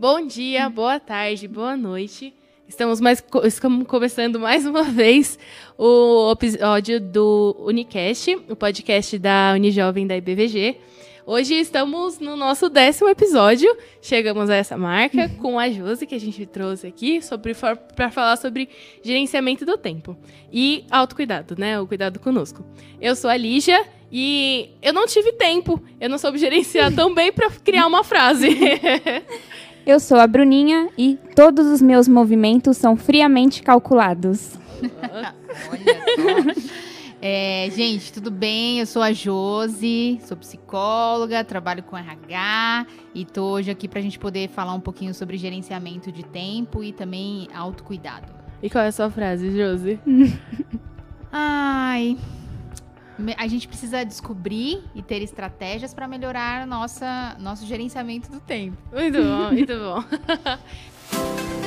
Bom dia, boa tarde, boa noite. Estamos, mais, estamos começando mais uma vez o episódio do Unicast, o podcast da Unijovem da IBVG. Hoje estamos no nosso décimo episódio. Chegamos a essa marca com a Josi, que a gente trouxe aqui para falar sobre gerenciamento do tempo e autocuidado, né? O cuidado conosco. Eu sou a Lígia e eu não tive tempo, eu não soube gerenciar tão bem para criar uma frase. eu sou a Bruninha e todos os meus movimentos são friamente calculados. Olha só. É, gente, tudo bem? Eu sou a Josi, sou psicóloga, trabalho com RH e tô hoje aqui pra gente poder falar um pouquinho sobre gerenciamento de tempo e também autocuidado. E qual é a sua frase, Josi? Ai, a gente precisa descobrir e ter estratégias para melhorar nossa, nosso gerenciamento do tempo. Muito bom, muito bom.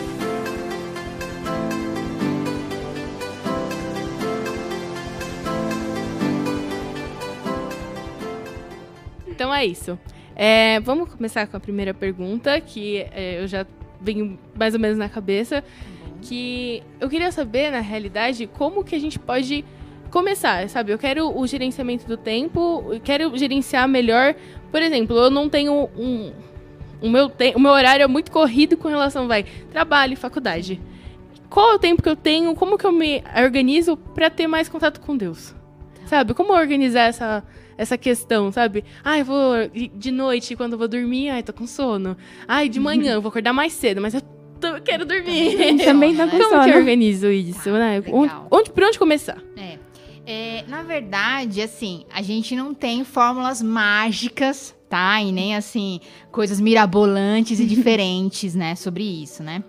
Então é isso. É, vamos começar com a primeira pergunta, que é, eu já venho mais ou menos na cabeça. Que eu queria saber, na realidade, como que a gente pode começar, sabe? Eu quero o gerenciamento do tempo, quero gerenciar melhor. Por exemplo, eu não tenho um. O meu, te, o meu horário é muito corrido com relação, vai, trabalho e faculdade. Qual é o tempo que eu tenho? Como que eu me organizo para ter mais contato com Deus? Sabe? Como organizar essa, essa questão, sabe? Ah, eu vou de noite, quando eu vou dormir, ai, tô com sono. Ai, de manhã, eu vou acordar mais cedo, mas eu tô, quero dormir. Também tá com Como sono. que eu organizo isso, tá, né? Onde, onde, por onde começar? É. é. Na verdade, assim, a gente não tem fórmulas mágicas, tá? E nem, assim, coisas mirabolantes e diferentes, né, sobre isso, né?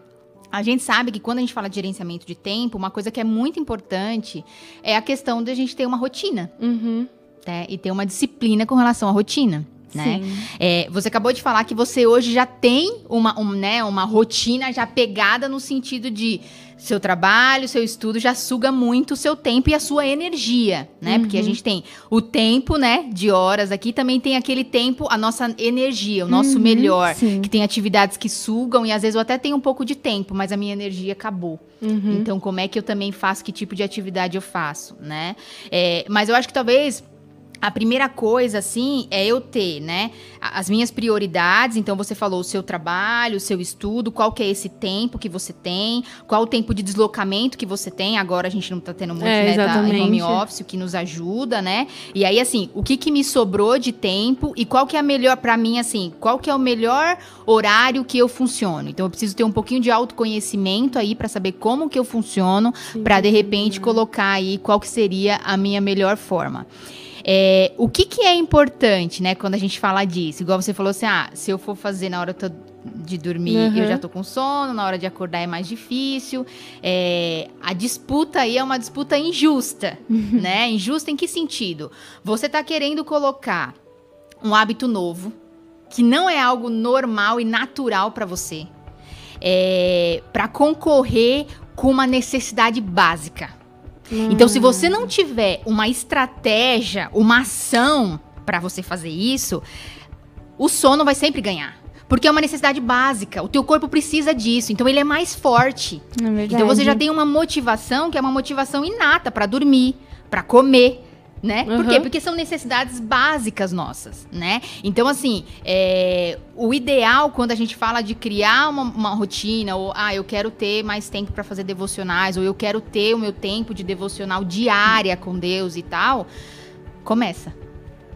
A gente sabe que quando a gente fala de gerenciamento de tempo, uma coisa que é muito importante é a questão de a gente ter uma rotina. Uhum né? E ter uma disciplina com relação à rotina. Né? É, você acabou de falar que você hoje já tem uma, um, né, uma rotina já pegada no sentido de seu trabalho, seu estudo já suga muito o seu tempo e a sua energia, né? Uhum. Porque a uhum. gente tem o tempo, né, de horas aqui, também tem aquele tempo, a nossa energia, o nosso uhum, melhor, sim. que tem atividades que sugam e às vezes eu até tenho um pouco de tempo, mas a minha energia acabou. Uhum. Então, como é que eu também faço, que tipo de atividade eu faço, né? É, mas eu acho que talvez a primeira coisa, assim, é eu ter, né, as minhas prioridades. Então, você falou o seu trabalho, o seu estudo, qual que é esse tempo que você tem, qual o tempo de deslocamento que você tem. Agora a gente não tá tendo muito, é, né, tá em home office, o que nos ajuda, né? E aí, assim, o que que me sobrou de tempo e qual que é a melhor, para mim, assim, qual que é o melhor horário que eu funciono. Então, eu preciso ter um pouquinho de autoconhecimento aí para saber como que eu funciono, para de repente colocar aí qual que seria a minha melhor forma. É, o que, que é importante, né, quando a gente fala disso? Igual você falou assim, ah, se eu for fazer na hora de dormir, uhum. eu já tô com sono, na hora de acordar é mais difícil. É, a disputa aí é uma disputa injusta, uhum. né? Injusta em que sentido? Você tá querendo colocar um hábito novo, que não é algo normal e natural para você, é, para concorrer com uma necessidade básica. Então, se você não tiver uma estratégia, uma ação para você fazer isso, o sono vai sempre ganhar. Porque é uma necessidade básica. O teu corpo precisa disso. Então ele é mais forte. É então você já tem uma motivação que é uma motivação inata para dormir, para comer, né? Uhum. Por quê? Porque são necessidades básicas nossas, né? Então, assim, é, o ideal quando a gente fala de criar uma, uma rotina, ou ah, eu quero ter mais tempo para fazer devocionais, ou eu quero ter o meu tempo de devocional diária com Deus e tal, começa.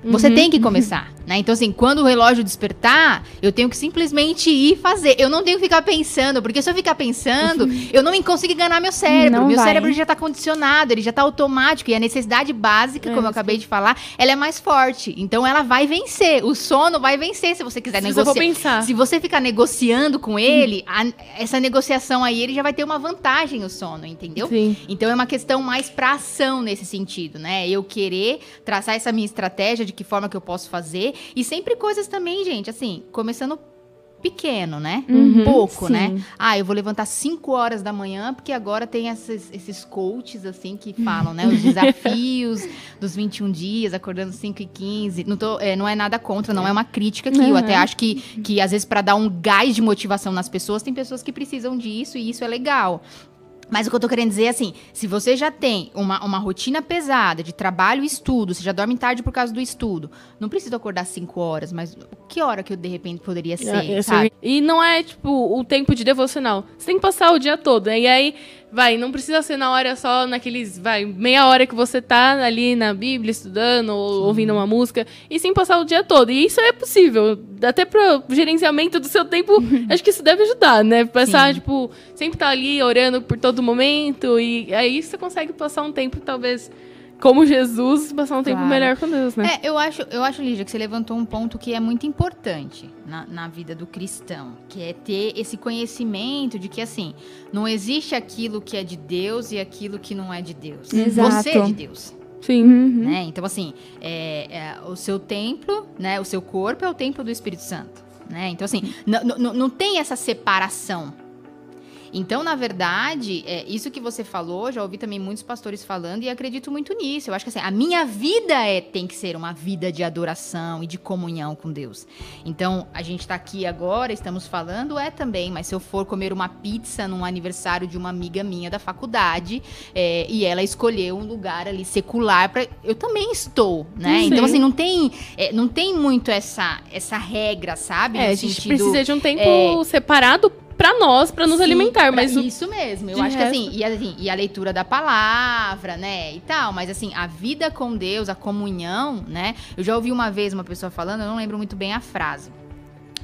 Você uhum. tem que começar, né? Então, assim, quando o relógio despertar, eu tenho que simplesmente ir fazer. Eu não tenho que ficar pensando, porque se eu ficar pensando, eu não consigo enganar meu cérebro. Não meu vai. cérebro já está condicionado, ele já está automático. E a necessidade básica, é, como eu acabei de falar, ela é mais forte. Então, ela vai vencer. O sono vai vencer se você quiser se negociar. pensar. Se você ficar negociando com ele, a, essa negociação aí, ele já vai ter uma vantagem, o sono, entendeu? Sim. Então, é uma questão mais pra ação nesse sentido, né? Eu querer traçar essa minha estratégia de que forma que eu posso fazer. E sempre coisas também, gente, assim, começando pequeno, né? Uhum, Pouco, sim. né? Ah, eu vou levantar 5 horas da manhã, porque agora tem esses, esses coaches, assim, que falam, né? Os desafios dos 21 dias, acordando 5 e 15. Não, tô, é, não é nada contra, não é uma crítica aqui. Eu Uhum. até acho que, que, às vezes, para dar um gás de motivação nas pessoas, tem pessoas que precisam disso e isso é legal. Mas o que eu tô querendo dizer é assim, se você já tem uma, uma rotina pesada de trabalho e estudo, você já dorme tarde por causa do estudo, não precisa acordar 5 horas, mas que hora que eu de repente poderia ser, É, sabe? E não é, tipo, o tempo de devocional. Você tem que passar o dia todo. né? E aí, vai, não precisa ser na hora só naqueles, vai, meia hora que você tá ali na Bíblia estudando ou ouvindo uma música. E sim passar o dia todo. E isso é possível. Até pro gerenciamento do seu tempo, acho que isso deve ajudar, né? Passar, Sim. tipo, sempre tá ali orando por todo momento. E aí você consegue passar um tempo, talvez, como Jesus, passar um tempo Claro. melhor com Deus, né? É, eu acho, eu acho, Lígia, que você levantou um ponto que é muito importante na, na vida do cristão, que é ter esse conhecimento de que, assim, não existe aquilo que é de Deus e aquilo que não é de Deus. Exato. Você é de Deus. Sim. Uhum. né? Então, assim, é, é, o seu templo, né? O seu corpo é o templo do Espírito Santo, né? Então, assim, não tem essa separação. Então, na verdade, é, isso que você falou, já ouvi também muitos pastores falando e acredito muito nisso. Eu acho que assim, a minha vida é, tem que ser uma vida de adoração e de comunhão com Deus. Então, a gente tá aqui agora, estamos falando, é também, mas se eu for comer uma pizza num aniversário de uma amiga minha da faculdade, é, e ela escolheu um lugar ali secular eu também estou, né? Sim. Então assim não tem é, não tem muito essa essa regra, sabe? É, No a gente sentido- precisa de um tempo é, separado pra nós, pra nos Sim, alimentar, pra- mas o isso mesmo. Eu de acho que resto- assim e, assim, e a leitura da palavra, né, e tal, mas assim, a vida com Deus, a comunhão, né? Eu já ouvi uma vez uma pessoa falando, eu não lembro muito bem a frase.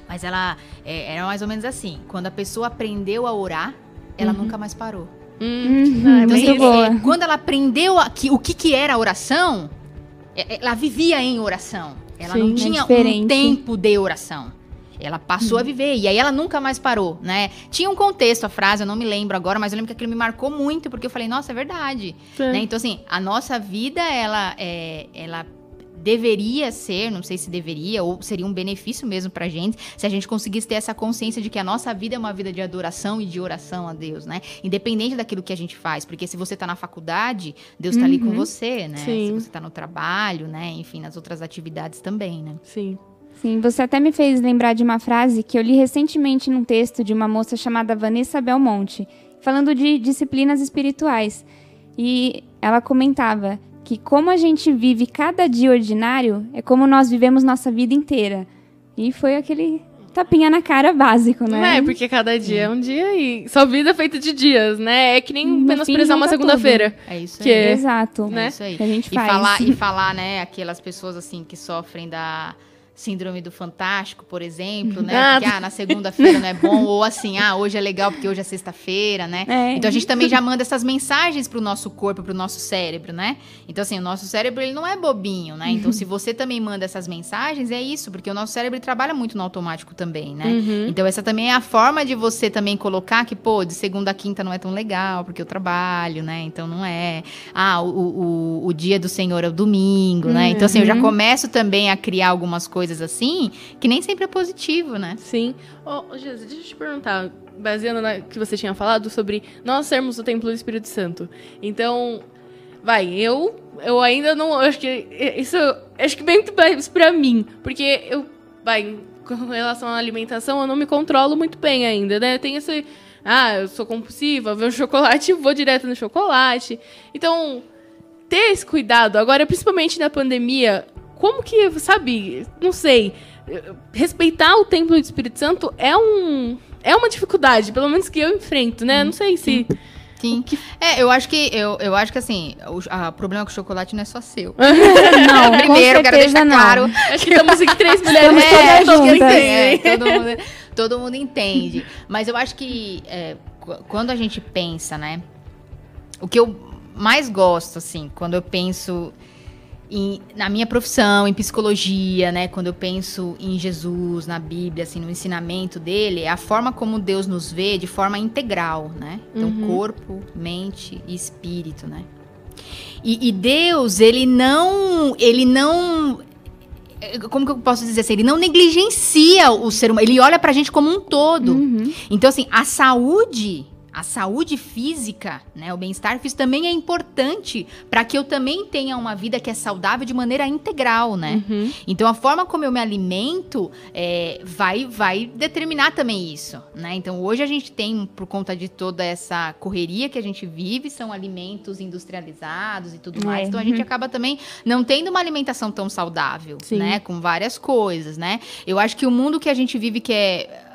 Mas ela é, era mais ou menos assim, quando a pessoa aprendeu a orar, ela nunca mais parou. Hum, Uhum, não, é Então, bem muito assim, boa. é, quando ela aprendeu a- que- o que, que era a oração, é- é, ela vivia em oração. Ela Sim, não é tinha um diferente. tempo de oração. Ela passou a viver e aí ela nunca mais parou, né? Tinha um contexto a frase, eu não me lembro agora, mas eu lembro que aquilo me marcou muito porque eu falei, nossa, é verdade. Né? Então assim, a nossa vida ela é, ela deveria ser, não sei se deveria ou seria um benefício mesmo pra gente, se a gente conseguisse ter essa consciência de que a nossa vida é uma vida de adoração e de oração a Deus, né? Independente daquilo que a gente faz, porque se você tá na faculdade, Deus tá ali com Uhum. você, né? Sim. Se você tá no trabalho, né? Enfim, nas outras atividades também, né? Sim. Sim, você até me fez lembrar de uma frase que eu li recentemente num texto de uma moça chamada Vanessa Belmonte, falando de disciplinas espirituais. E ela comentava que como a gente vive cada dia ordinário é como nós vivemos nossa vida inteira. E foi aquele tapinha na cara básico, Não né? é, porque cada dia é um dia e sua vida é feita de dias, né? É que nem No menosprezar uma segunda-feira. É isso Que aí. Exato. É né? isso aí. Que a gente E faz. falar, e falar, né, aquelas pessoas assim que sofrem da síndrome do fantástico, por exemplo, né? Ah, Porque, ah, na segunda-feira não é bom, ou assim, ah, hoje é legal porque hoje é sexta-feira, né? É. Então a gente também já manda essas mensagens pro nosso corpo, pro nosso cérebro, né? Então assim, o nosso cérebro ele não é bobinho, né? Então se você também manda essas mensagens, é isso, porque o nosso cérebro trabalha muito no automático também, né? Uhum. Então essa também é a forma de você também colocar que, pô, de segunda a quinta não é tão legal, porque eu trabalho, né? Então não é. Ah, o, o, o dia do Senhor é o domingo, né? Então assim, eu já Uhum. começo também a criar algumas coisas assim, que nem sempre é positivo, né? Sim. Ô, ô, Jesus, deixa eu te perguntar, baseando na que você tinha falado sobre nós sermos o templo do Espírito Santo. Então, vai, eu eu ainda não, acho que isso acho que bem mais pra mim, porque eu vai com relação à alimentação, eu não me controlo muito bem ainda, né? Tem esse ah, eu sou compulsiva, vejo chocolate, vou direto no chocolate. Então, ter esse cuidado, agora principalmente na pandemia, como que, sabe, não sei, respeitar o templo do Espírito Santo é um é uma dificuldade, pelo menos que eu enfrento, né? Não sei se Sim. É, eu acho que eu, eu acho que assim, o a- problema com o chocolate não é só seu. Não, Primeiro, quero deixar não. claro. acho que estamos em três mulheres Estamos é, todas todo mundo entende. É, todo, mundo, todo mundo entende. Mas eu acho que é, qu- quando a gente pensa, né? O que eu mais gosto, assim, quando eu penso em- na minha profissão, em psicologia, né? Quando eu penso em Jesus, na Bíblia, assim, no ensinamento dele, é a forma como Deus nos vê de forma integral, né? Então, Uhum. corpo, mente e espírito, né? E, e Deus, ele não, ele não como que eu posso dizer assim? Ele não negligencia o ser humano, ele olha pra gente como um todo. Uhum. Então, assim, a saúde a saúde física, né, o bem-estar físico também é importante para que eu também tenha uma vida que é saudável de maneira integral, né? Uhum. Então a forma como eu me alimento é, vai vai determinar também isso, né? Então hoje a gente tem por conta de toda essa correria que a gente vive são alimentos industrializados e tudo É, mais. Então a gente acaba também não tendo uma alimentação tão saudável, Sim. né? Com várias coisas, né? Eu acho que o mundo que a gente vive que é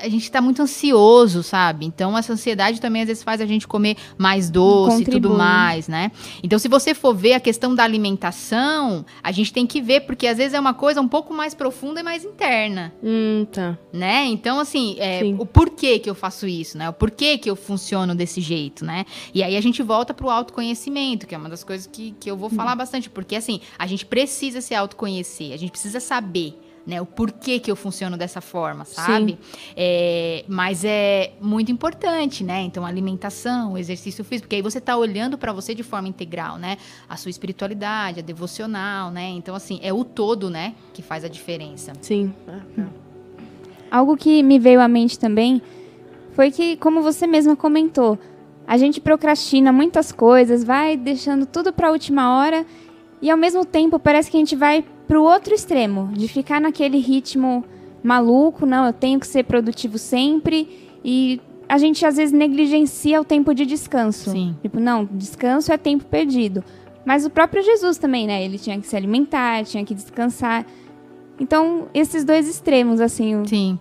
a gente tá muito ansioso, sabe? Então essa ansiedade também às vezes faz a gente comer mais doce e tudo mais, né? Então se você for ver a questão da alimentação, a gente tem que ver porque às vezes é uma coisa um pouco mais profunda e mais interna, Hum, tá. né? Então assim, é, o porquê que eu faço isso, né? O porquê que eu funciono desse jeito, né? E aí a gente volta pro autoconhecimento, que é uma das coisas que, que eu vou falar bastante, porque assim, a gente precisa se autoconhecer, a gente precisa saber né, o porquê que eu funciono dessa forma, sabe? É, mas é muito importante, né? Então, alimentação, exercício físico, porque aí você tá olhando para você de forma integral, né? A sua espiritualidade, a devocional, né? Então, assim, é o todo, né, que faz a diferença. Sim. Algo que me veio à mente também foi que, como você mesma comentou, a gente procrastina muitas coisas, vai deixando tudo para a última hora e ao mesmo tempo parece que a gente vai para o outro extremo, de ficar naquele ritmo maluco, não, eu tenho que ser produtivo sempre e a gente às vezes negligencia o tempo de descanso. Sim. Tipo, não, descanso é tempo perdido. Mas o próprio Jesus também, né? Ele tinha que se alimentar, tinha que descansar. Então, esses dois extremos, assim.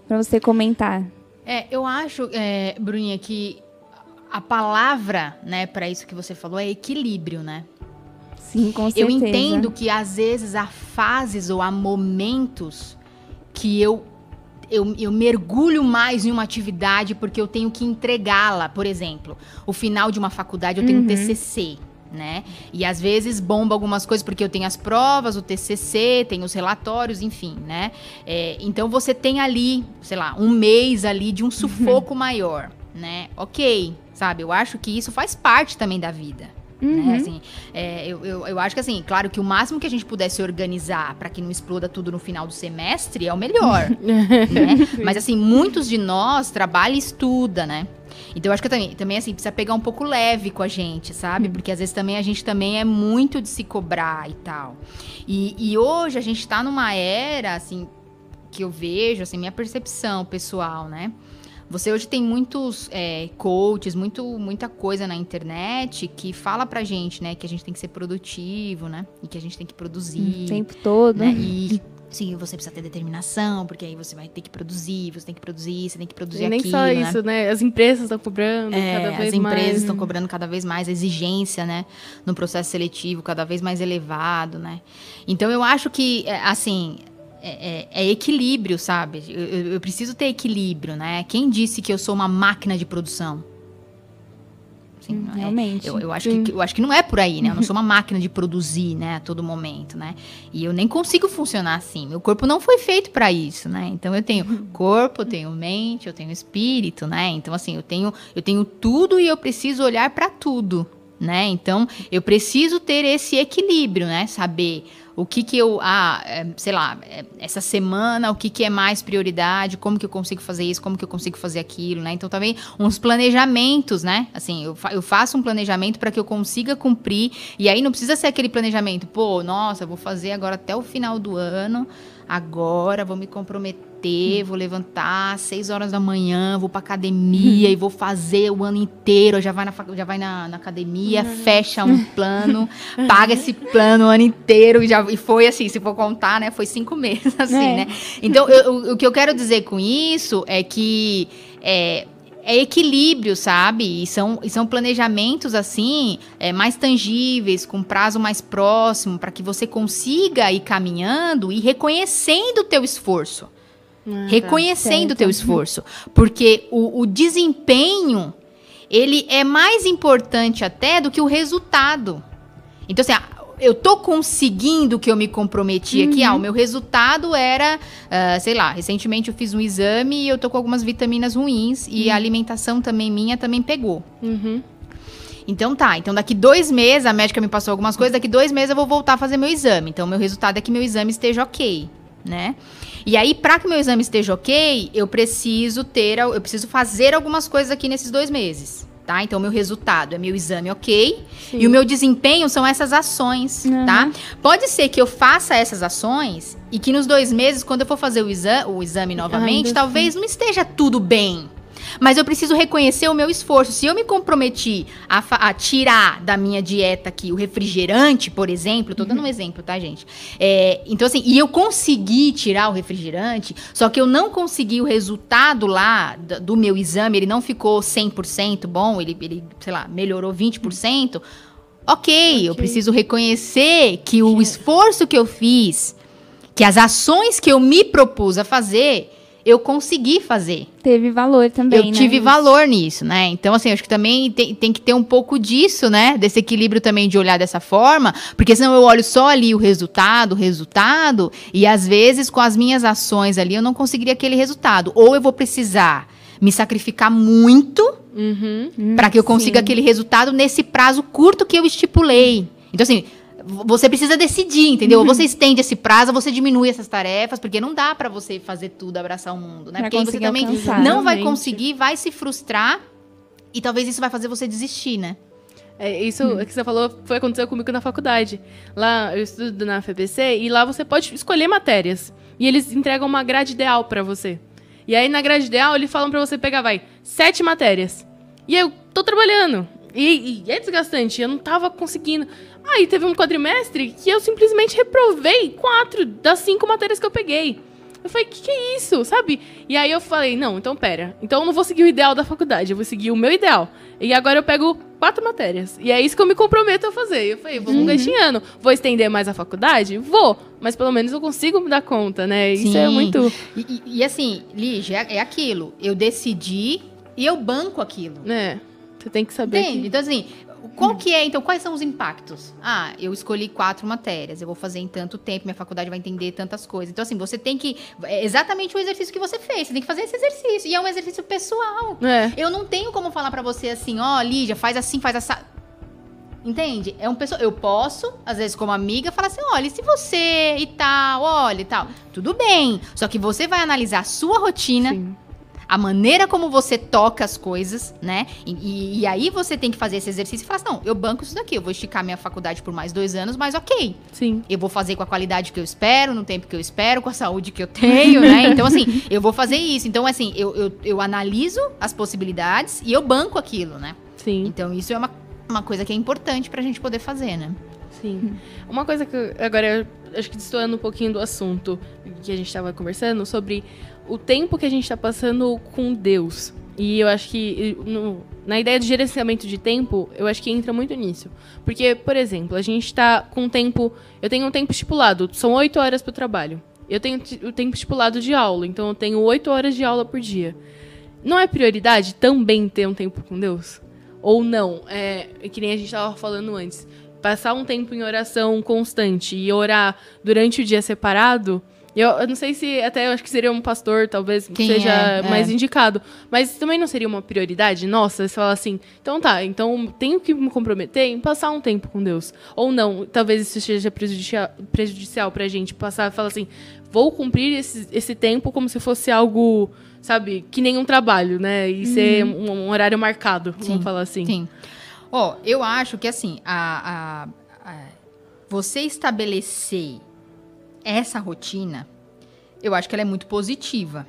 Pra você comentar. É, eu acho, é, Bruninha, que a palavra, né, para isso que você falou é equilíbrio, né? Sim, com Eu certeza. entendo que às vezes há fases ou há momentos que eu, eu, eu mergulho mais em uma atividade porque eu tenho que entregá-la. Por exemplo, o final de uma faculdade eu tenho um Uhum. TCC. Né? E às vezes bomba algumas coisas porque eu tenho as provas, o TCC, tenho os relatórios, enfim, né? É, então você tem ali, sei lá, um mês ali de um sufoco maior, né? Ok, sabe? Eu acho que isso faz parte também da vida. Uhum. Né? Assim, é, eu, eu, eu acho que assim, claro que o máximo que a gente pudesse organizar para que não exploda tudo no final do semestre é o melhor, né? Mas assim, muitos de nós trabalha e estuda, né? Então eu acho que também, também assim, precisa pegar um pouco leve com a gente, sabe? Porque às vezes também a gente também é muito de se cobrar e tal. E, e hoje a gente tá numa era, assim, que eu vejo, assim, minha percepção pessoal, né? Você hoje tem muitos é, coaches, muito, muita coisa na internet que fala pra gente, né, que a gente tem que ser produtivo, né? E que a gente tem que produzir. O tempo todo. né? E sim, você precisa ter determinação, porque aí você vai ter que produzir, você tem que produzir, você tem que produzir E nem aquilo, só né? isso, né? As empresas estão cobrando É, cada vez as empresas mais. estão cobrando cada vez mais a exigência, né, no processo seletivo, cada vez mais elevado, né? Então eu acho que, é, assim, é, é- é equilíbrio, sabe? Eu, eu- preciso ter equilíbrio, né? Quem disse que eu sou uma máquina de produção? Assim, Hum, é- Realmente. eu, eu, acho Sim. que, eu acho que não é por aí, né? Eu não sou uma máquina de produzir, né? A todo momento, né? E eu nem consigo funcionar assim. Meu corpo não foi feito para isso, né? Então eu tenho corpo, eu tenho mente, eu tenho espírito, né? Então assim, eu tenho, eu tenho tudo e eu preciso olhar para tudo, né? Então eu preciso ter esse equilíbrio, né? Saber o que que eu, ah, é, sei lá, é, essa semana, o que que é mais prioridade, como que eu consigo fazer isso, como que eu consigo fazer aquilo, né? Então também uns planejamentos, né? Assim, eu, fa- eu faço um planejamento para que eu consiga cumprir, e aí não precisa ser aquele planejamento, pô, nossa, vou fazer agora até o final do ano, agora vou me comprometer, vou levantar às 6 horas da manhã, vou pra academia e vou fazer o ano inteiro, já vai na, já vai na, na academia, fecha um plano, paga esse plano o ano inteiro, e, já, e foi assim, se for contar, né, foi cinco meses, assim, É. né? Então, eu- o- o que eu quero dizer com isso é que é, é equilíbrio, sabe? E são, e são planejamentos, assim, é, mais tangíveis, com prazo mais próximo, para que você consiga ir caminhando e reconhecendo o teu esforço. Ah, reconhecendo o teu esforço. Porque o, o desempenho, ele é mais importante até do que o resultado. Então, assim, ah, eu tô conseguindo o que eu me comprometi aqui. Ah, o meu resultado era, ah, sei lá, recentemente eu fiz um exame e eu tô com algumas vitaminas ruins e a alimentação também minha também pegou. Uhum. Então tá, então daqui dois meses, a médica me passou algumas coisas, daqui dois meses eu vou voltar a fazer meu exame. Então, meu resultado é que meu exame esteja ok, né? E aí, para que meu exame esteja ok, eu preciso ter, eu preciso fazer algumas coisas aqui nesses dois meses. Tá? Então, meu resultado é meu exame ok. Sim. E o meu desempenho são essas ações, uhum. tá? Pode ser que eu faça essas ações e que nos dois meses, quando eu for fazer o, exa o exame novamente, talvez não esteja tudo bem. Mas eu preciso reconhecer o meu esforço. Se eu me comprometi a, a tirar da minha dieta aqui o refrigerante, por exemplo, tô dando um uhum. exemplo, tá, gente? É, então, assim, e eu consegui tirar o refrigerante, só que eu não consegui o resultado lá do, do meu exame, ele não ficou 100% bom, ele, ele, sei lá, melhorou 20%. Ok, okay. eu preciso reconhecer que o esforço que eu fiz, que as ações que eu me propus a fazer, eu consegui fazer. Teve valor também, eu né? tive valor nisso, né? Então, assim, acho que também tem, tem que ter um pouco disso, né? Desse equilíbrio também de olhar dessa forma, porque senão eu olho só ali o resultado, o resultado, e às vezes com as minhas ações ali eu não conseguiria aquele resultado. Ou eu vou precisar me sacrificar muito uhum, para que eu consiga sim. aquele resultado nesse prazo curto que eu estipulei. Então, assim, você precisa decidir, entendeu? Uhum. Ou você estende esse prazo, ou você diminui essas tarefas, porque não dá para você fazer tudo, abraçar o mundo, né? Pra porque você também alcançar, não vai conseguir, vai se frustrar e talvez isso vai fazer você desistir, né? É, isso hum. que você falou foi aconteceu comigo na faculdade. Lá eu estudo na FBC e lá você pode escolher matérias. E eles entregam uma grade ideal para você. E aí na grade ideal eles falam para você pegar, vai, sete matérias. E eu tô trabalhando. E, e, é desgastante, eu não tava conseguindo. Aí teve um quadrimestre que eu simplesmente reprovei quatro das cinco matérias que eu peguei. Eu falei, que que é isso, sabe? E aí eu falei, não, então pera. Então eu não vou seguir o ideal da faculdade, eu vou seguir o meu ideal. E agora eu pego quatro matérias. E é isso que eu me comprometo a fazer. Eu falei, vamos uhum. ano. Vou estender mais a faculdade? Vou. Mas pelo menos eu consigo me dar conta, né? Isso Sim. é muito... E, e, e assim, Lígia, é, é aquilo. Eu decidi e eu banco aquilo. É. Você tem que saber. Entende? Que... Então, assim, qual que é, então, quais são os impactos? Ah, eu escolhi quatro matérias, eu vou fazer em tanto tempo, minha faculdade vai entender tantas coisas. Então, assim, você tem que. É exatamente o exercício que você fez, você tem que fazer esse exercício. E é um exercício pessoal. É. Eu não tenho como falar para você assim, ó, oh, Lígia, faz assim, faz essa. Entende? É um pessoal. Eu posso, às vezes, como amiga, falar assim: olha, se você e tal, olha e tal. Tudo bem. Só que você vai analisar a sua rotina. Sim a maneira como você toca as coisas, né? E, e, aí você tem que fazer esse exercício e falar assim, não, eu banco isso daqui, eu vou esticar minha faculdade por mais dois anos, mas ok. Sim. Eu vou fazer com a qualidade que eu espero, no tempo que eu espero, com a saúde que eu tenho, né? Então, assim, eu vou fazer isso. Então, assim, eu, eu, eu analiso as possibilidades e eu banco aquilo, né? Sim. Então, isso é uma, uma coisa que é importante pra gente poder fazer, né? Sim. Uma coisa que agora acho que destoando um pouquinho do assunto que a gente estava conversando sobre o tempo que a gente está passando com Deus. E eu acho que no, na ideia de gerenciamento de tempo, eu acho que entra muito nisso. Porque, por exemplo, a gente está com um tempo. Eu tenho um tempo estipulado, são oito horas para o trabalho. Eu tenho o tempo estipulado de aula, então eu tenho oito horas de aula por dia. Não é prioridade também ter um tempo com Deus? Ou não? É, é que nem a gente estava falando antes. Passar um tempo em oração constante e orar durante o dia separado eu, eu, não sei se até eu acho que seria um pastor, talvez Quem seja é? mais é. indicado. Mas também não seria uma prioridade nossa? Você fala assim, então tá, então tenho que me comprometer em passar um tempo com Deus. Ou não, talvez isso seja prejudicial, prejudicial pra gente passar e falar assim, vou cumprir esse, esse tempo como se fosse algo, sabe, que nem um trabalho, né? E uhum. ser um, um, horário marcado, sim, vamos falar assim. Sim. Ó, oh, eu acho que assim, a, a, a você estabelecer essa rotina, eu acho que ela é muito positiva,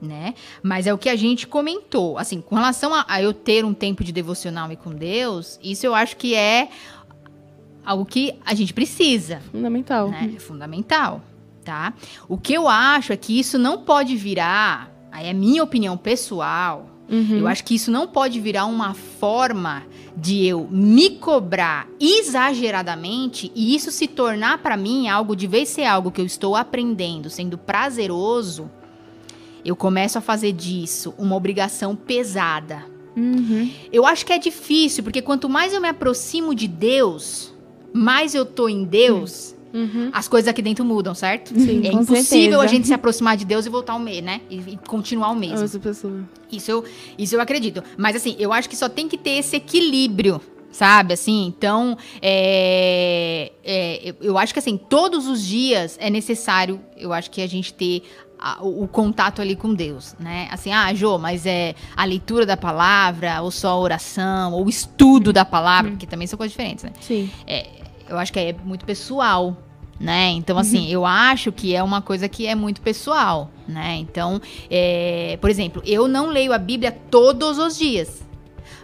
né? Mas é o que a gente comentou, assim, com relação a, a eu ter um tempo de devocional e com Deus, isso eu acho que é algo que a gente precisa. Fundamental. Né? É fundamental, tá? O que eu acho é que isso não pode virar, aí é minha opinião pessoal, Uhum. Eu acho que isso não pode virar uma forma de eu me cobrar exageradamente e isso se tornar para mim algo, de vez ser algo que eu estou aprendendo, sendo prazeroso, eu começo a fazer disso uma obrigação pesada. Uhum. Eu acho que é difícil, porque quanto mais eu me aproximo de Deus, mais eu tô em Deus. Uhum Uhum. as coisas aqui dentro mudam, certo? Sim, é impossível certeza. a gente se aproximar de Deus e voltar ao mesmo, né? E, e continuar o mesmo. Outra pessoa. Isso eu, isso eu acredito. Mas assim, eu acho que só tem que ter esse equilíbrio, sabe? Assim, então, é, é, eu, acho que assim, todos os dias é necessário, eu acho que a gente ter a- o, o contato ali com Deus, né? Assim, ah, Jô, mas é a leitura da palavra, ou só a oração, ou o estudo da palavra, porque também são coisas diferentes, né? Sim. Eu acho que é muito pessoal, né? Então, assim, eu acho que é uma coisa que é muito pessoal, né? Então, é, por exemplo, eu não leio a Bíblia todos os dias,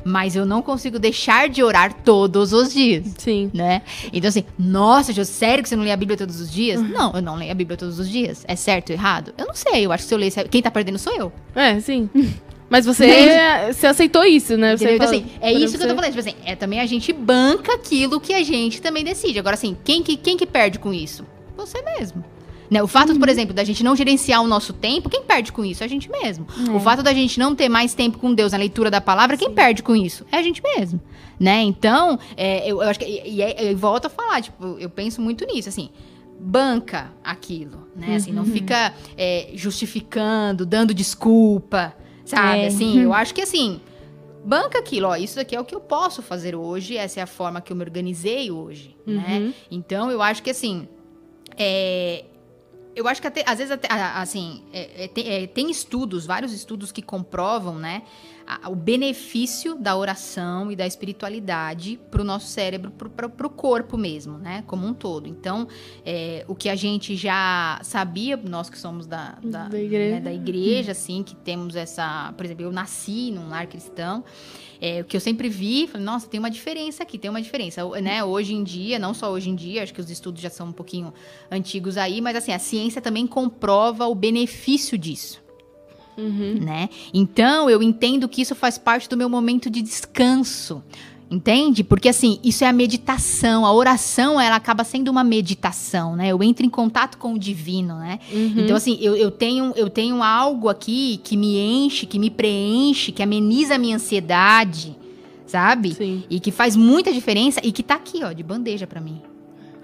mas eu não consigo deixar de orar todos os dias. Sim. Né? Então, assim, nossa, Jô, sério que você não lê a Bíblia todos os dias? Não, eu não leio a Bíblia todos os dias. É certo ou errado? Eu não sei. Eu acho que se eu ler, quem tá perdendo sou eu. É, sim. Mas você, você aceitou isso, né? Você? Então, fala- assim, é isso que eu tô você- falando. Tipo assim, é também a gente banca aquilo que a gente também decide. Agora, assim, quem que, quem que perde com isso? Você mesmo. Né? O fato, por exemplo, da gente não gerenciar o nosso tempo, quem perde com isso? É a gente mesmo. O fato da gente não ter mais tempo com Deus na leitura da palavra, quem perde com isso? É a gente mesmo. Né? Então, é, eu, eu acho que. E, e, e volto a falar, tipo, eu penso muito nisso, assim. Banca aquilo, né? Assim, não fica é, justificando, dando desculpa, sabe? É. Assim, eu acho que assim banca aquilo, ó, isso daqui é o que eu posso fazer hoje, essa é a forma que eu me organizei hoje, né? Uhum. Então, eu acho que assim, é, eu acho que até, às vezes, até, assim, é, é, tem, é, tem estudos, vários estudos que comprovam, né, a- o benefício da oração e da espiritualidade para o nosso cérebro, para o corpo mesmo, né, como um todo. Então, é, o que a gente já sabia, nós que somos da, da, Da igreja. né, da igreja, assim, que temos essa, por exemplo, eu nasci num lar cristão, é, o que eu sempre vi, falei, nossa, tem uma diferença aqui, tem uma diferença, né? Hoje em dia, não só hoje em dia, acho que os estudos já são um pouquinho antigos aí, mas assim, a ciência também comprova o benefício disso, Uhum. né? Então, eu entendo que isso faz parte do meu momento de descanso. Entende? Porque assim, isso é a meditação, a oração, ela acaba sendo uma meditação, né? Eu entro em contato com o divino, né? Uhum. Então, assim, eu, eu, tenho, eu tenho algo aqui que me enche, que me preenche, que ameniza a minha ansiedade, sabe? Sim. E que faz muita diferença e que tá aqui, ó, de bandeja pra mim.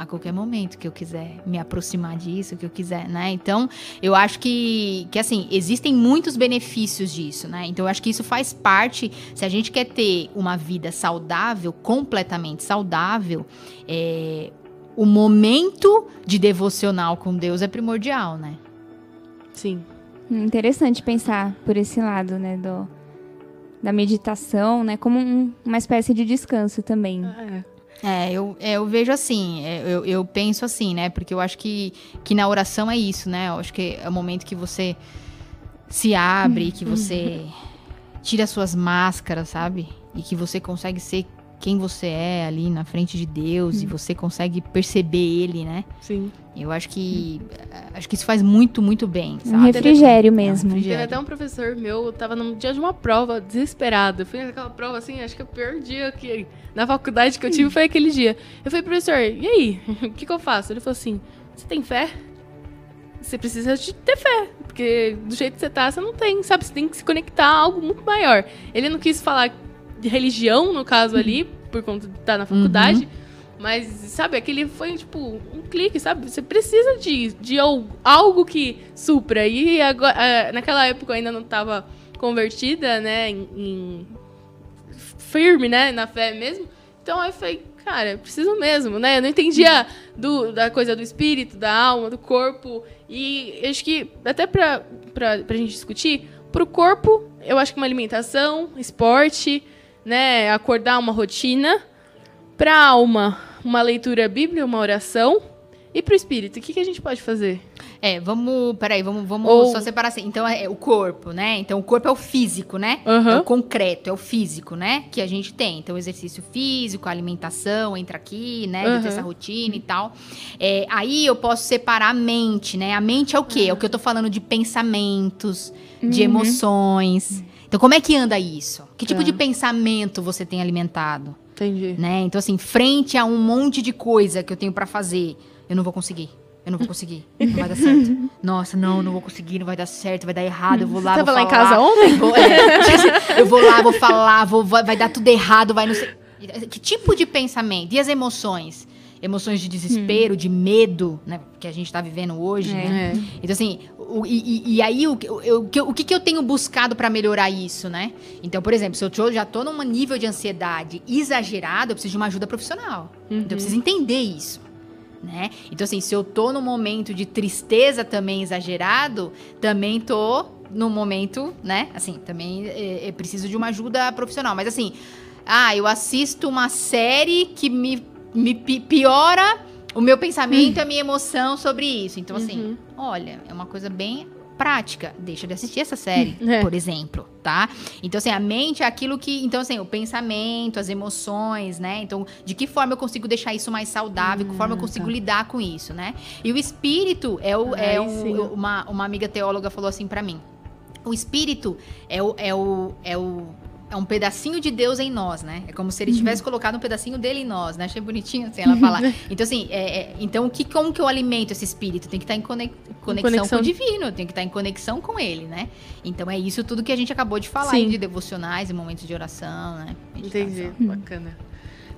A qualquer momento que eu quiser me aproximar disso, que eu quiser, né? Então, eu acho que, que assim, existem muitos benefícios disso, né? Então, eu acho que isso faz parte, se a gente quer ter uma vida saudável, completamente saudável, é, o momento de devocional com Deus é primordial, né? Sim. Interessante pensar por esse lado, né, do, da meditação, né, como um- uma espécie de descanso também. É. É, eu, é, eu vejo assim, é, eu, eu penso assim, né? Porque eu acho que, que na oração é isso, né? Eu acho que é o momento que você se abre, que você tira suas máscaras, sabe? E que você consegue ser quem você é ali na frente de Deus e você consegue perceber Ele, né? Sim. Eu acho que acho que isso faz muito, muito bem, Um sabe? refrigério É um mesmo. Teve refrigério. até um professor meu, eu tava no dia de uma prova, desesperado. Eu fui naquela prova, assim, acho que o pior dia que na faculdade que eu tive foi aquele dia. Eu falei, professor, e aí? O que, que eu faço? Ele falou assim: você tem fé? Você precisa de ter fé. Porque do jeito que você tá, você não tem, sabe? Você tem que se conectar a algo muito maior. Ele não quis falar de religião, no caso ali, por conta de estar na faculdade. Mas, sabe, aquele foi, tipo, um clique, sabe? Você precisa de, de al- algo que supra. E agora, ah, naquela época eu ainda não estava convertida, né? Em, em- firme, né? Na fé mesmo. Então eu falei, cara, preciso mesmo, né? Eu não entendia do, da coisa do espírito, da alma, do corpo. E acho que, até pra, pra, pra gente discutir, pro corpo, eu acho que uma alimentação, esporte, né? Acordar uma rotina. Pra alma, uma leitura bíblica, uma oração. E pro espírito, o que, que a gente pode fazer? É, vamos, peraí, vamos, vamos Ou- só separar assim. Então, é, é o corpo, né? Então, o corpo é o físico, né? Aham. É o concreto, é o físico, né? Que a gente tem. Então, o exercício físico, a alimentação entra aqui, né? Ter essa rotina e tal. É, aí eu posso separar a mente, né? A mente é o quê? É o que eu tô falando de pensamentos, de emoções. Então, como é que anda isso? Que tipo Tá. de pensamento você tem alimentado? Entendi. né? Então, assim, frente a um monte de coisa que eu tenho pra fazer, eu não vou conseguir. Eu não vou conseguir. Não vai dar certo. Nossa, não, não vou conseguir, não vai dar certo, vai dar errado. Eu vou lá, Você vou tava lá em falar. casa ontem? Vou, é, eu vou lá, vou falar, vou, vai, vai dar tudo errado, vai não sei. Que tipo de pensamento? E as emoções? Emoções de desespero, de medo, né? Que a gente está vivendo hoje, É. né? É. Então, assim, o, e, e- aí o, que- o, o que- que, eu tenho buscado para melhorar isso, né? Então, por exemplo, se eu já tô num nível de ansiedade exagerado, eu preciso de uma ajuda profissional. Então, eu preciso entender isso. Né? Então, assim, se eu tô num momento de tristeza também exagerado, também tô num momento, né? Assim, também é, é preciso de uma ajuda profissional. Mas, assim, ah, eu assisto uma série que me, me pi- piora o meu pensamento e a minha emoção sobre isso. Então, assim, Uhum. olha, é uma coisa bem prática. Deixa de assistir essa série, É. por exemplo, tá? Então, assim, a mente é aquilo que. Então, assim, o pensamento, as emoções, né? Então, de que forma eu consigo deixar isso mais saudável? que forma eu consigo lidar com isso, né? E o espírito é o. É o- uma, uma amiga teóloga falou assim pra mim. O espírito é o. É o, é o é um pedacinho de Deus em nós, né? É como se ele tivesse colocado um pedacinho dele em nós, né? Achei bonitinho assim ela falar. Então, assim, é, é- então que, como que eu alimento esse espírito? Tem que estar em conex- conexão, conexão. com o divino, tem que estar em conexão com ele, né? Então é isso tudo que a gente acabou de falar aí, de devocionais e momentos de oração, né? Meditação. Entendi. Bacana.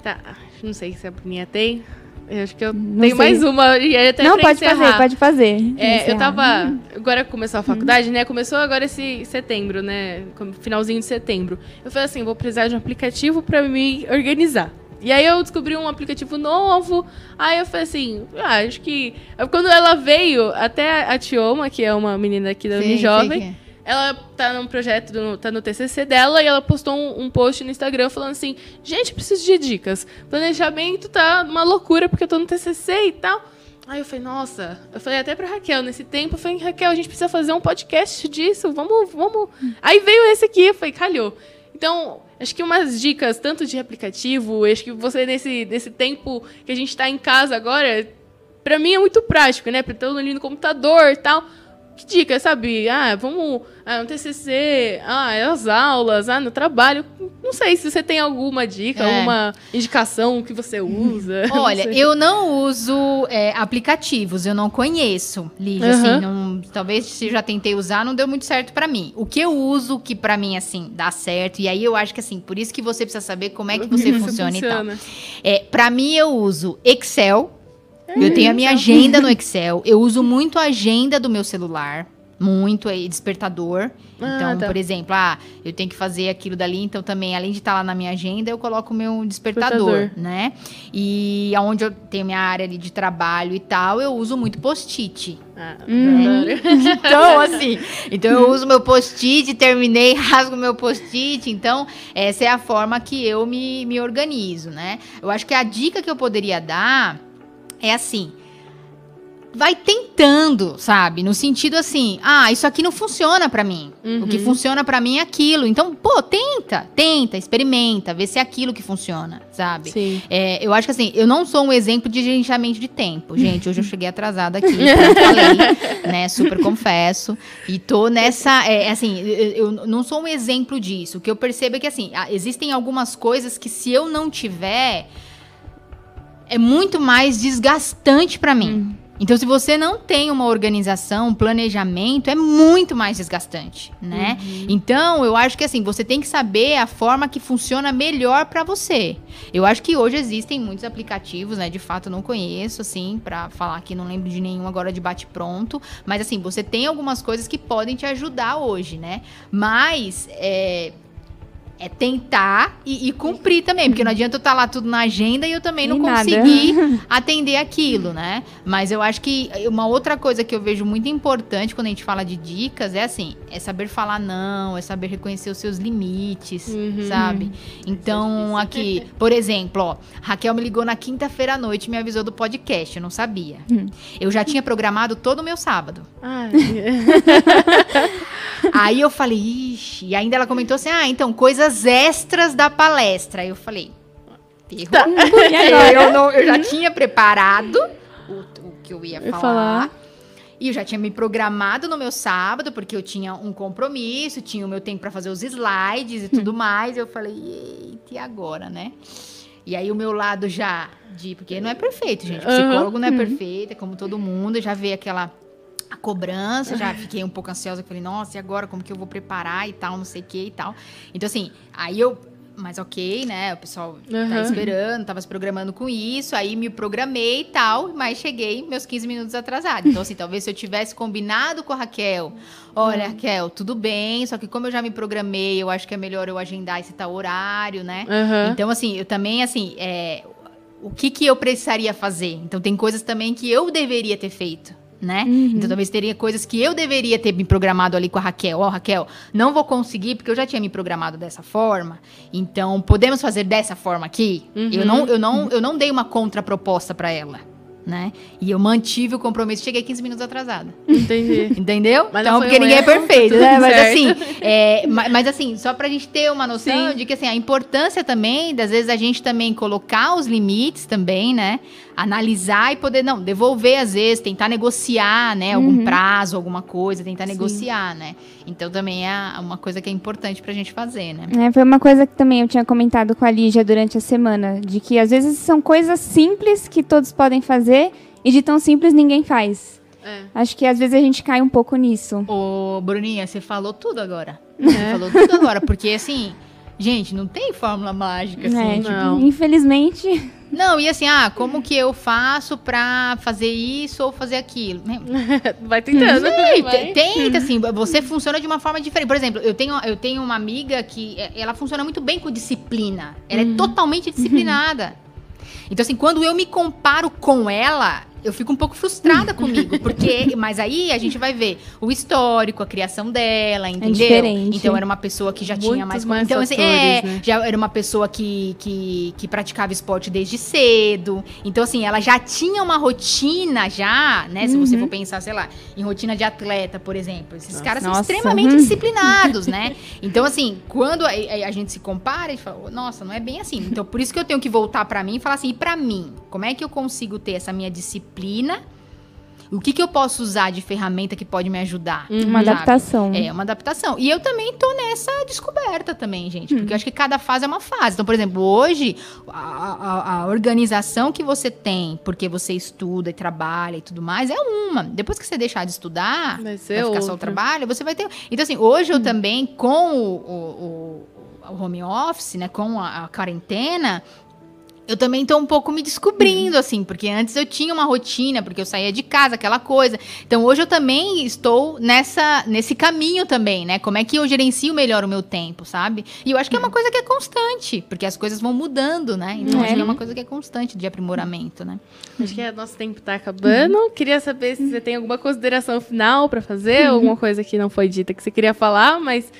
Tá, não sei se a Bruninha tem. Eu acho que eu Não tenho sei. mais uma. E até Não, pode encerrar. fazer, pode fazer. É, eu tava. Agora começou a faculdade, né? Começou agora esse setembro, né? Finalzinho de setembro. Eu falei assim: vou precisar de um aplicativo pra me organizar. E aí eu descobri um aplicativo novo. Aí eu falei assim: ah, acho que. Quando ela veio, até a Tioma, que é uma menina aqui da Unijovem. Ela tá num projeto, do- tá no TCC dela e ela postou um, um post no Instagram falando assim: gente, preciso de dicas. Planejamento tá uma loucura porque eu tô no TCC e tal. Aí eu falei, nossa, eu falei até pra Raquel nesse tempo, eu falei, Raquel, a gente precisa fazer um podcast disso, vamos, vamos. Aí veio esse aqui, eu falei, calhou. Então, acho que umas dicas, tanto de aplicativo, acho que você, nesse, nesse tempo que a gente tá em casa agora, pra mim é muito prático, né? Pra todo ali no computador e tal. Que dica, sabe? Ah, vamos ah, no TCC, ah, as aulas, ah, no trabalho. Não sei se você tem alguma dica, É. alguma indicação que você usa. não Olha, sei. eu não uso é, aplicativos, eu não conheço, Lígia, Aham. assim, não- talvez se eu já tentei usar, não deu muito certo pra mim. O que eu uso que pra mim, assim, dá certo, e aí eu acho que, assim, por isso que você precisa saber como é que você Isso funciona, e tal. funciona. É, pra mim, eu uso Excel, eu tenho a minha agenda no Excel, eu uso muito a agenda do meu celular, muito aí, despertador. Ah, Então, tá. por exemplo, ah, eu tenho que fazer aquilo dali, então também, além de estar lá na minha agenda, eu coloco o meu despertador, Despertador. né? E aonde eu tenho minha área ali de trabalho e tal, eu uso muito post-it. Ah, Uhum. Então, assim, então eu uso meu post-it, terminei, rasgo meu post-it. Então, essa é a forma que eu me, me organizo, né? Eu acho que a dica que eu poderia dar é assim. Vai tentando, sabe? No sentido assim, ah, isso aqui não funciona pra mim. O que Uhum. funciona pra mim é aquilo. Então, pô, tenta, tenta, experimenta, vê se é aquilo que funciona, sabe? Sim. É, eu acho que assim, eu não sou um exemplo de gerenciamento de tempo. Gente, hoje eu cheguei atrasada aqui, falei, né? Super confesso. E tô nessa. É, assim, eu, não sou um exemplo disso. O que eu percebo é que, assim, existem algumas coisas que se eu não tiver, é muito mais desgastante pra mim. Então, se você não tem uma organização, um planejamento, é muito mais desgastante, né? Então, eu acho que assim, você tem que saber a forma que funciona melhor pra você. Eu acho que hoje existem muitos aplicativos, né? De fato, eu não conheço, assim, pra falar que não lembro de nenhum agora de bate-pronto. Mas, assim, você tem algumas coisas que podem te ajudar hoje, né? Mas, é. É tentar e, e cumprir também, porque não adianta eu estar lá tudo na agenda e eu também não nada. conseguir atender aquilo, né? Mas eu acho que uma outra coisa que eu vejo muito importante quando a gente fala de dicas é assim, é saber falar não, é saber reconhecer os seus limites, Uhum. sabe? Então, aqui, por exemplo, ó, Raquel me ligou na quinta-feira à noite e me avisou do podcast, eu não sabia. Hum. Eu já tinha programado todo o meu sábado. Ah, Aí eu falei, ixi, e ainda ela comentou assim: "Ah, então coisas extras da palestra". Aí eu falei. Tá. Eu, não- eu já tinha preparado o, o que eu ia falar. falar. E eu já tinha me programado no meu sábado, porque eu tinha um compromisso, tinha o meu tempo para fazer os slides e tudo mais. Eu falei, eita, e agora, né? E aí o meu lado já de. Porque não é perfeito, gente. Psicólogo não é perfeito, é como todo mundo. Já veio aquela. A cobrança, já fiquei um pouco ansiosa. Falei, nossa, e agora? Como que eu vou preparar e tal, não sei o que e tal. Então, assim, aí eu mas ok, né? O pessoal Uhum. tá esperando, tava se programando com isso, aí me programei e tal, mas cheguei meus 15 minutos atrasado. Então, assim, talvez se eu tivesse combinado com a Raquel, olha, Raquel, tudo bem, só que como eu já me programei, eu acho que é melhor eu agendar esse tal horário, né? Aham. Então, assim, eu também, assim, é, o que que eu precisaria fazer? Então, tem coisas também que eu deveria ter feito. Né? Então, talvez teria coisas que eu deveria ter me programado ali com a Raquel. Ó, Raquel, não vou conseguir porque eu já tinha me programado dessa forma. Então, podemos fazer dessa forma aqui? Eu, não, eu, não, eu não dei uma contraproposta pra ela, né? E eu mantive o compromisso. Cheguei 15 minutos atrasada. Entendi. Entendeu? Mas então, porque ninguém é perfeito, né? Mas certo. assim, é, ma- mas, assim, só pra gente ter uma noção Sim. de que assim, a importância também, das vezes a gente também colocar os limites também, né? Analisar e poder, não, devolver às vezes, tentar negociar, né? Algum Uhum. prazo, alguma coisa, tentar Sim. negociar, né? Então também é uma coisa que é importante pra gente fazer, né? É, foi uma coisa que também eu tinha comentado com a Lígia durante a semana, de que às vezes são coisas simples que todos podem fazer e de tão simples ninguém faz. É. Acho que às vezes a gente cai um pouco nisso. Ô, Bruninha, você falou tudo agora. Você falou tudo agora, porque assim, gente, não tem fórmula mágica, assim. É, tipo, não. Infelizmente, Não, e assim, ah, como que eu faço pra fazer isso ou fazer aquilo? Vai tentando. Ei, vai. te- Tenta, assim, você funciona de uma forma diferente. Por exemplo, eu tenho, eu tenho uma amiga que é, ela funciona muito bem com disciplina. Ela é totalmente disciplinada. Então, assim, quando eu me comparo com ela, eu fico um pouco frustrada comigo. Porque, mas aí a gente vai ver o histórico, a criação dela, entendeu? diferente. Então era uma pessoa que já tinha mais. Muitos mais então, assim, fatores, é, né? já era uma pessoa que, que, que praticava esporte desde cedo. Então, assim, ela já tinha uma rotina já, né? Se você for pensar, sei lá, em rotina de atleta, por exemplo. Esses Nossa. caras são Nossa. extremamente disciplinados, né? Então, assim, quando a, a- a gente se compara, a gente fala, nossa, não é bem assim. Então, por isso que eu tenho que voltar pra mim e falar assim, e pra mim, como é que eu consigo ter essa minha disciplina? O que, que eu posso usar de ferramenta que pode me ajudar? uma sabe? adaptação. É, uma adaptação. E eu também tô nessa descoberta também, gente. Porque eu acho que cada fase é uma fase. Então, por exemplo, hoje, a, a- a organização que você tem, porque você estuda e trabalha e tudo mais, é uma. Depois que você deixar de estudar, Vai ficar só o outra. trabalho, você vai ter... Então, assim, hoje eu também, com o, o- o- o home office, né, com a, a quarentena... Eu também tô um pouco me descobrindo, assim, porque antes eu tinha uma rotina, porque eu saía de casa, aquela coisa. Então hoje eu também estou nessa, nesse caminho também, né? Como é que eu gerencio melhor o meu tempo, sabe? E eu acho que é uma coisa que é constante, porque as coisas vão mudando, né? Então É. acho que é uma coisa que é constante de aprimoramento, né? Acho que é, nosso tempo tá acabando. Queria saber se você tem alguma consideração final pra fazer, alguma coisa que não foi dita que você queria falar, mas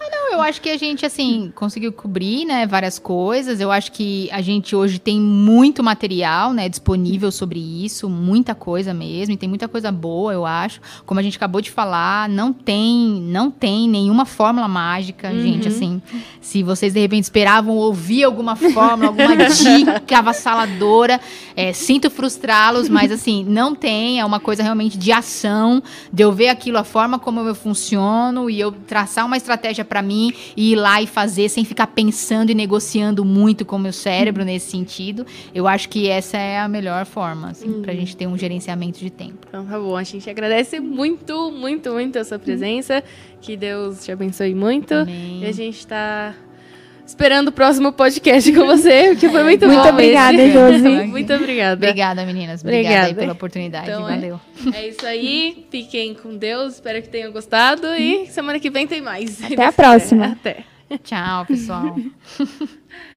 Não, eu acho que a gente, assim, conseguiu cobrir, né, várias coisas. Eu acho que a gente hoje tem muito material, né, disponível sobre isso, muita coisa mesmo, e tem muita coisa boa, eu acho. Como a gente acabou de falar, não tem, não tem nenhuma fórmula mágica, gente, assim. Se vocês, de repente, esperavam ouvir alguma fórmula, alguma dica avassaladora, é, sinto frustrá-los, mas, assim, não tem. É uma coisa realmente de ação, de eu ver aquilo, a forma como eu funciono, e eu traçar uma estratégia pra mim e ir lá e fazer sem ficar pensando e negociando muito com o meu cérebro nesse sentido. Eu acho que essa é a melhor forma, assim, pra gente ter um gerenciamento de tempo. Então tá bom, a gente agradece muito, muito, muito a sua presença. Que Deus te abençoe muito. Amém. E a gente tá esperando o próximo podcast com você, que foi muito, Muito bom. obrigada, esse. Josi. muito obrigada. Obrigada, meninas. Obrigada aí Obrigada. pela oportunidade. Então, é. Valeu. É isso aí. Fiquem com Deus. Espero que tenham gostado. E semana que vem tem mais. Até a próxima. Até. Tchau, pessoal.